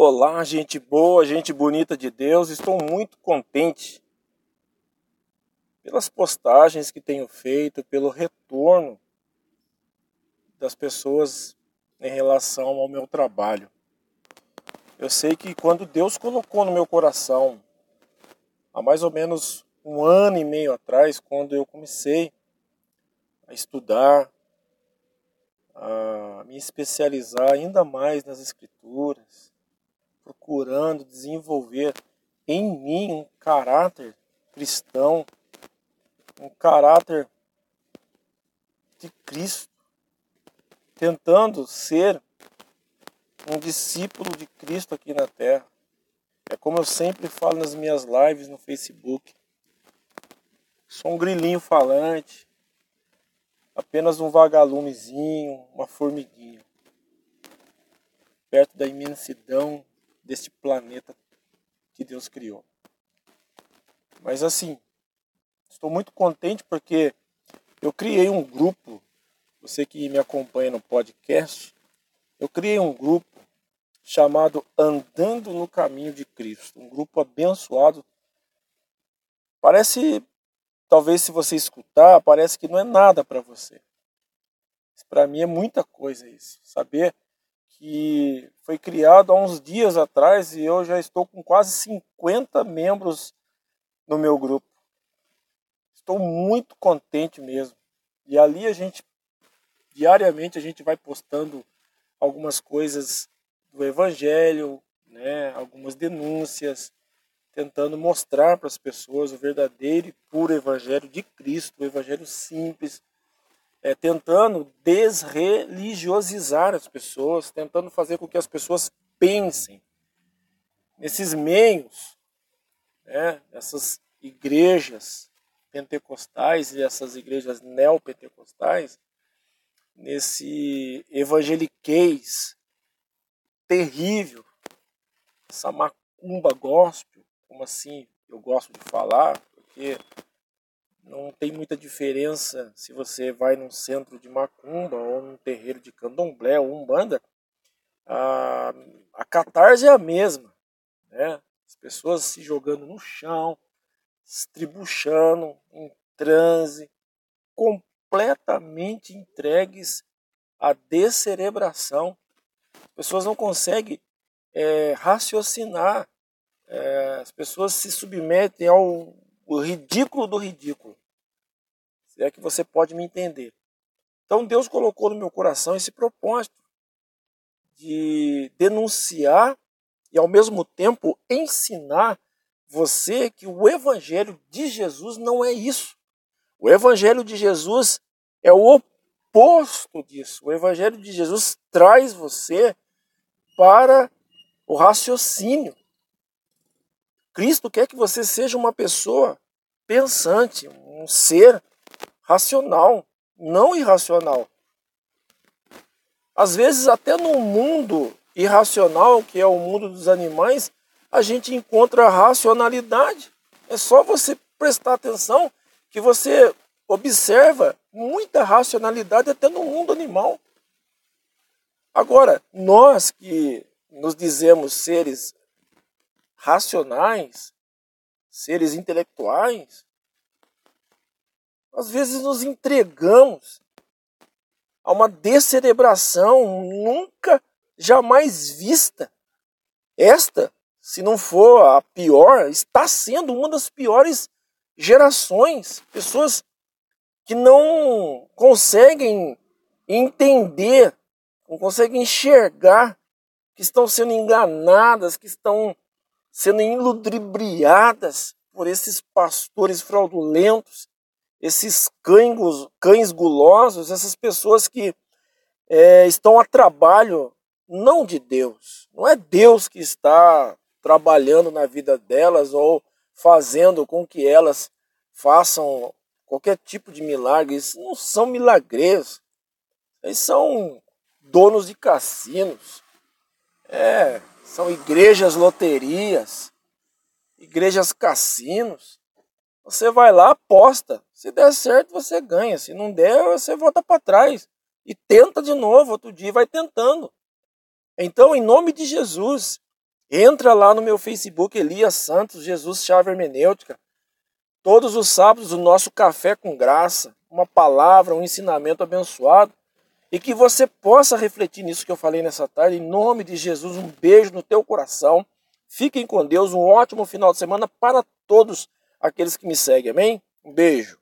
Olá, gente boa, gente bonita de Deus. Estou muito contente pelas postagens que tenho feito, pelo retorno das pessoas em relação ao meu trabalho. Eu sei que quando Deus colocou no meu coração, há mais ou menos um ano e meio atrás, quando eu comecei a estudar, a me especializar ainda mais nas escrituras, procurando desenvolver em mim um caráter cristão, um caráter de Cristo, tentando ser um discípulo de Cristo aqui na terra. É como eu sempre falo nas minhas lives no Facebook. Sou um grilinho falante, apenas um vagalumezinho, uma formiguinha, perto da imensidão deste planeta que Deus criou. Mas assim, estou muito contente porque eu criei um grupo, você que me acompanha no podcast, eu criei um grupo chamado Andando no Caminho de Cristo, um grupo abençoado. Parece, talvez se você escutar, parece que não é nada para você. Para mim é muita coisa isso, saber que foi criado há uns dias atrás e eu já estou com quase 50 membros no meu grupo. Estou muito contente mesmo. E ali a gente, diariamente, a gente vai postando algumas coisas do Evangelho, né, algumas denúncias, tentando mostrar para as pessoas o verdadeiro e puro Evangelho de Cristo, o Evangelho simples, é, tentando desreligiosizar as pessoas, tentando fazer com que as pessoas pensem. Nesses meios, né, essas igrejas pentecostais e essas igrejas neopentecostais, nesse evangeliquez terrível, essa macumba gospel, como assim eu gosto de falar, porque não tem muita diferença se você vai num centro de macumba ou num terreiro de candomblé ou umbanda. A, a catarse é a mesma. Né? As pessoas se jogando no chão, se tribuchando, em transe, completamente entregues à descerebração. As pessoas não conseguem é, raciocinar, é, as pessoas se submetem ao ridículo do ridículo. É que você pode me entender. Então Deus colocou no meu coração esse propósito de denunciar e ao mesmo tempo ensinar você que o evangelho de Jesus não é isso. O evangelho de Jesus é o oposto disso. O evangelho de Jesus traz você para o raciocínio. Cristo quer que você seja uma pessoa pensante, um ser racional, não irracional. Às vezes, até no mundo irracional, que é o mundo dos animais, a gente encontra racionalidade. É só você prestar atenção que você observa muita racionalidade até no mundo animal. Agora, nós que nos dizemos seres racionais, seres intelectuais, às vezes nos entregamos a uma descerebração nunca, jamais vista. Esta, se não for a pior, está sendo uma das piores gerações. Pessoas que não conseguem entender, não conseguem enxergar, que estão sendo enganadas, que estão sendo iludibriadas por esses pastores fraudulentos, esses cães, cães gulosos, essas pessoas que é, estão a trabalho não de Deus. Não é Deus que está trabalhando na vida delas ou fazendo com que elas façam qualquer tipo de milagre. Isso não são milagres. Eles são donos de cassinos. É, são igrejas loterias, igrejas cassinos. Você vai lá, aposta. Se der certo, você ganha. Se não der, você volta para trás. E tenta de novo, outro dia vai tentando. Então, em nome de Jesus, Entra lá no meu Facebook, Elias Santos, Jesus Chave Hermenêutica. Todos os sábados, o nosso café com graça, uma palavra, um ensinamento abençoado. E que você possa refletir nisso que eu falei nessa tarde. Em nome de Jesus, um beijo no teu coração. Fiquem com Deus. Um ótimo final de semana para todos aqueles que me seguem. Amém? Um beijo.